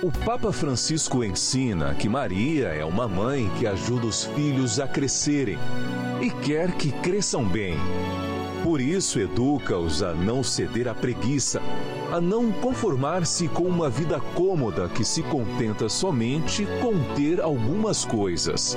O Papa Francisco ensina que Maria é uma mãe que ajuda os filhos a crescerem e quer que cresçam bem. Por isso, educa-os a não ceder à preguiça, a não conformar-se com uma vida cômoda que se contenta somente com ter algumas coisas.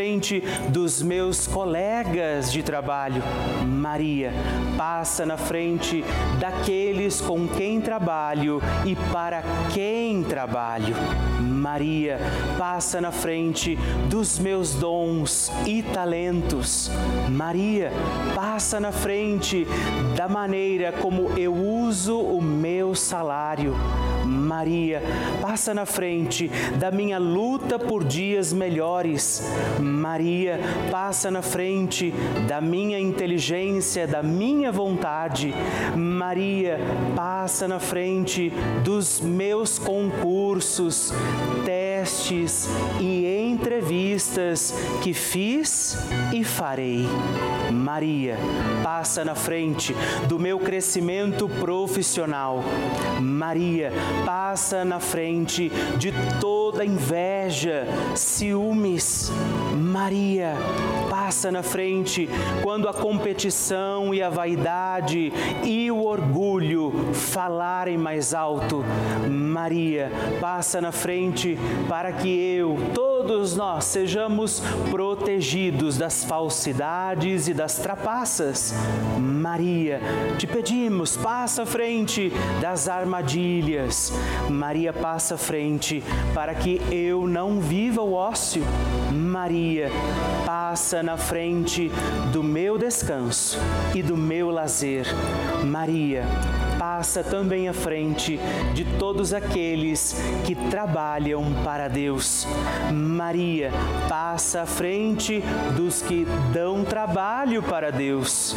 frente dos meus colegas de trabalho. Maria, passa na frente daqueles com quem trabalho e para quem trabalho. Maria, passa na frente dos meus dons e talentos. Maria, passa na frente da maneira como eu uso o meu salário. Maria, passa na frente da minha luta por dias melhores. Maria, passa na frente da minha inteligência, da minha vontade. Maria, passa na frente dos meus concursos, testes e entrevistas que fiz e farei. Maria, passa na frente do meu crescimento profissional. Maria, passa na frente de toda inveja, ciúmes. Maria, passa na frente quando a competição e a vaidade e o orgulho falarem mais alto. Maria, passa na frente para que eu, todos nós, sejamos protegidos das falsidades e das trapaças. Maria, te pedimos, passa à frente das armadilhas. Maria, passa à frente para que eu não viva o ócio. Maria, passa na frente do meu descanso e do meu lazer. Maria, passa também à frente de todos aqueles que trabalham para Deus. Maria passa à frente dos que dão trabalho para Deus.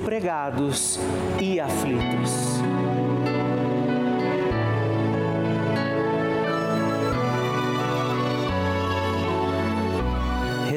desempregados e aflitos.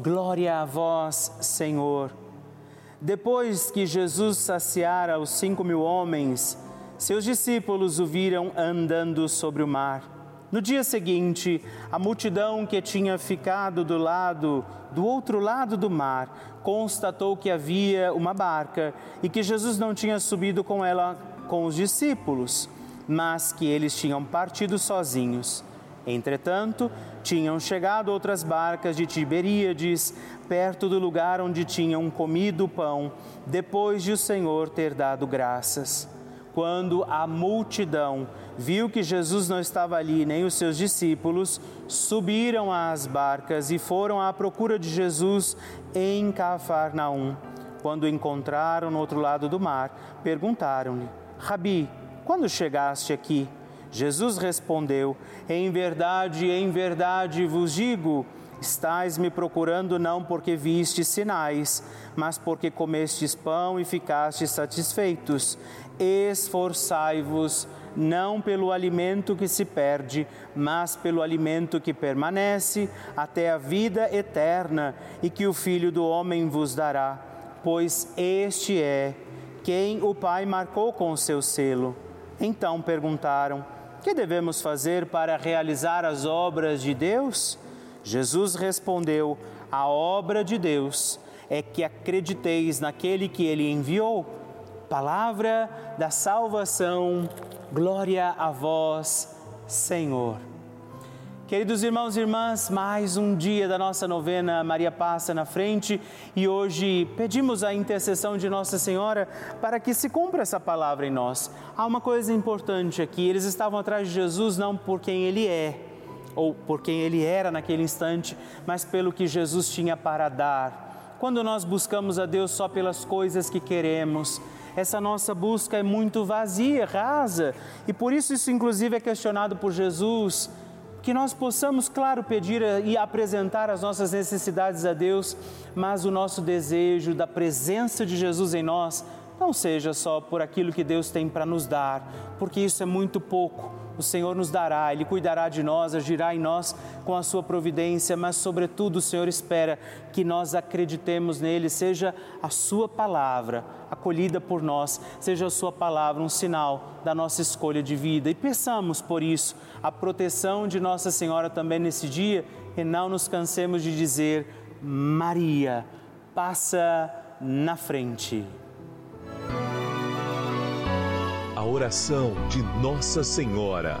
Glória a vós, Senhor. Depois que Jesus saciara os cinco mil homens, seus discípulos o viram andando sobre o mar. No dia seguinte, a multidão que tinha ficado do lado, do outro lado do mar, constatou que havia uma barca e que Jesus não tinha subido com ela com os discípulos, mas que eles tinham partido sozinhos. Entretanto, tinham chegado outras barcas de Tiberíades, perto do lugar onde tinham comido o pão, depois de o Senhor ter dado graças. Quando a multidão viu que Jesus não estava ali, nem os seus discípulos, subiram às barcas e foram à procura de Jesus em Cafarnaum. Quando o encontraram no outro lado do mar, perguntaram-lhe: Rabi, quando chegaste aqui? Jesus respondeu: Em verdade, em verdade vos digo, estais me procurando não porque vistes sinais, mas porque comestes pão e ficastes satisfeitos. Esforçai-vos não pelo alimento que se perde, mas pelo alimento que permanece até a vida eterna e que o Filho do Homem vos dará, pois este é quem o Pai marcou com o seu selo. Então perguntaram: Que devemos fazer para realizar as obras de Deus? Jesus respondeu: A obra de Deus é que acrediteis naquele que ele enviou. Palavra da salvação, glória a vós, Senhor. Queridos irmãos e irmãs, mais um dia da nossa novena Maria Passa na Frente e hoje pedimos a intercessão de Nossa Senhora para que se cumpra essa palavra em nós. Há uma coisa importante aqui: eles estavam atrás de Jesus não por quem ele é ou por quem ele era naquele instante, mas pelo que Jesus tinha para dar. Quando nós buscamos a Deus só pelas coisas que queremos, essa nossa busca é muito vazia, rasa, e por isso isso inclusive é questionado por Jesus que nós possamos, claro, pedir e apresentar as nossas necessidades a Deus, mas o nosso desejo da presença de Jesus em nós não seja só por aquilo que Deus tem para nos dar, porque isso é muito pouco. O Senhor nos dará, Ele cuidará de nós, agirá em nós com a sua providência, mas, sobretudo, o Senhor espera que nós acreditemos nele, seja a Sua palavra acolhida por nós, seja a Sua palavra um sinal da nossa escolha de vida. E peçamos por isso a proteção de Nossa Senhora também nesse dia e não nos cansemos de dizer: Maria, passa na frente. Oração de Nossa Senhora.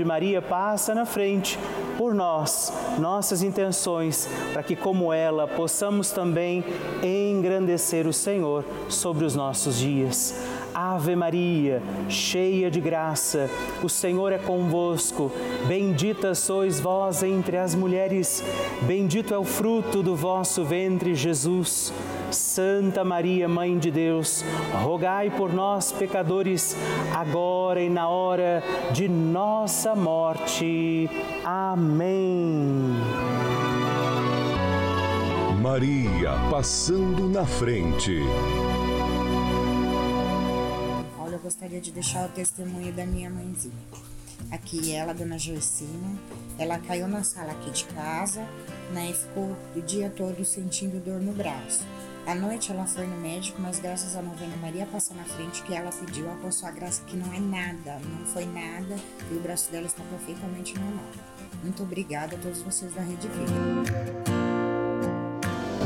Maria passa na frente por nós, nossas intenções, para que como ela possamos também engrandecer o Senhor sobre os nossos dias. Ave Maria, cheia de graça, o Senhor é convosco. Bendita sois vós entre as mulheres, bendito é o fruto do vosso ventre, Jesus. Santa Maria, Mãe de Deus, rogai por nós, pecadores, agora e na hora de nossa morte. Amém. Maria passando na frente gostaria de deixar o testemunho da minha mãezinha. Aqui ela, dona Joicina, ela caiu na sala aqui de casa né? E ficou o dia todo sentindo dor no braço. À noite ela foi no médico, mas graças à novena Maria passa na frente que ela pediu a sua graça que não é nada, não foi nada e o braço dela está perfeitamente normal. Muito obrigada a todos vocês da Rede Vida.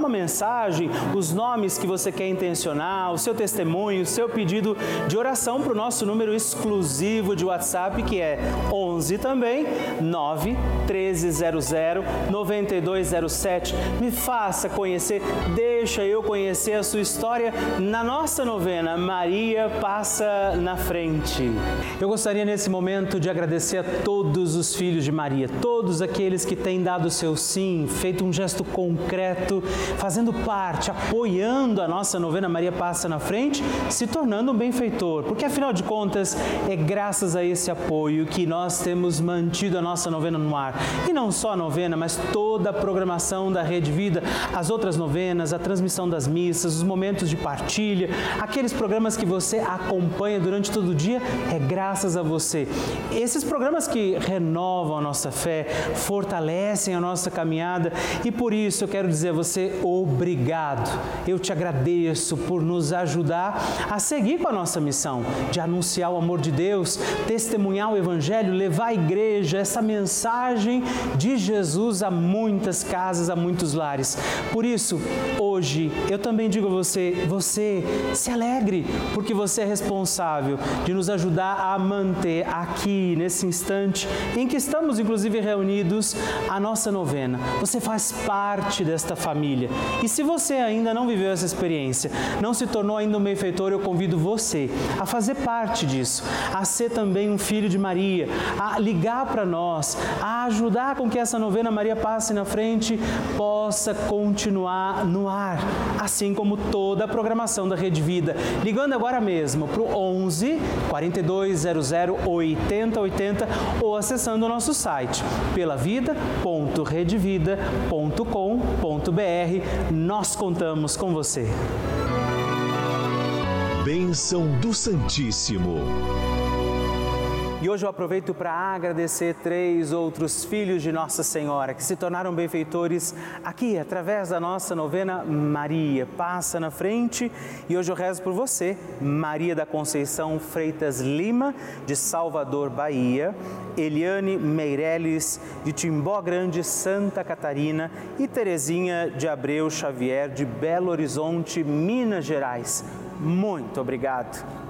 uma mensagem, os nomes que você quer intencionar, o seu testemunho, o seu pedido de oração para o nosso número exclusivo de WhatsApp, que é 11 também 9 1300 9207. Me faça conhecer, deixa eu conhecer a sua história na nossa novena Maria passa na frente. Eu gostaria nesse momento de agradecer a todos os filhos de Maria, todos aqueles que têm dado o seu sim, feito um gesto concreto fazendo parte, apoiando a nossa novena Maria Passa na Frente, se tornando um benfeitor. Porque afinal de contas, é graças a esse apoio que nós temos mantido a nossa novena no ar. E não só a novena, mas toda a programação da Rede Vida, as outras novenas, a transmissão das missas, os momentos de partilha, aqueles programas que você acompanha durante todo o dia, é graças a você. Esses programas que renovam a nossa fé, fortalecem a nossa caminhada e por isso eu quero dizer a você, obrigado. Eu te agradeço por nos ajudar a seguir com a nossa missão de anunciar o amor de Deus, testemunhar o Evangelho, levar à igreja essa mensagem de Jesus a muitas casas, a muitos lares. Por isso, hoje, eu também digo a você: você se alegre, porque você é responsável de nos ajudar a manter aqui, nesse instante em que estamos, inclusive, reunidos, a nossa novena. Você faz parte desta família. E se você ainda não viveu essa experiência, não se tornou ainda um benfeitor, eu convido você a fazer parte disso, a ser também um filho de Maria, a ligar para nós, a ajudar com que essa novena Maria passe na frente possa continuar no ar, assim como toda a programação da Rede Vida. Ligando agora mesmo para o 11 4200 8080 ou acessando o nosso site pelavida.redevida.com.br nós contamos com você. Bênção do Santíssimo. E hoje eu aproveito para agradecer três outros filhos de Nossa Senhora que se tornaram benfeitores aqui através da nossa novena Maria. Passa na frente e hoje eu rezo por você, Maria da Conceição Freitas Lima, de Salvador, Bahia, Eliane Meireles, de Timbó Grande, Santa Catarina e Terezinha de Abreu Xavier, de Belo Horizonte, Minas Gerais. Muito obrigado.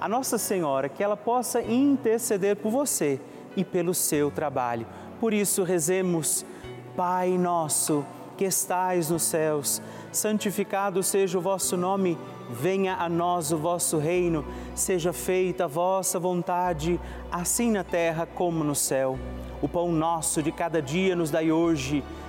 a Nossa Senhora que ela possa interceder por você e pelo seu trabalho. Por isso, rezemos, Pai nosso que estais nos céus, santificado seja o vosso nome, venha a nós o vosso reino, seja feita a vossa vontade, assim na terra como no céu. O pão nosso de cada dia nos dai hoje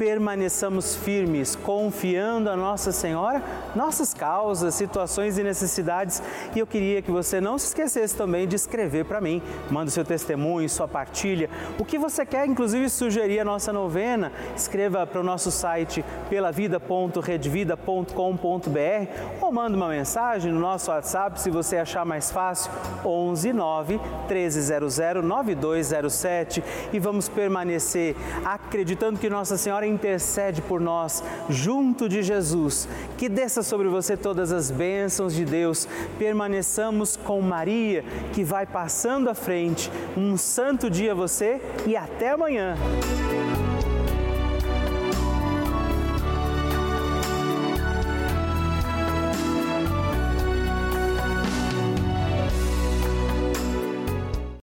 permaneçamos firmes, confiando a Nossa Senhora nossas causas, situações e necessidades. E eu queria que você não se esquecesse também de escrever para mim. Manda seu testemunho, sua partilha, o que você quer, inclusive sugerir a nossa novena. Escreva para o nosso site pelavida.redvida.com.br ou manda uma mensagem no nosso WhatsApp se você achar mais fácil, 11 9 1300 9207 e vamos permanecer acreditando que Nossa Senhora intercede por nós junto de Jesus. Que desça sobre você todas as bênçãos de Deus. Permaneçamos com Maria, que vai passando à frente. Um santo dia a você e até amanhã.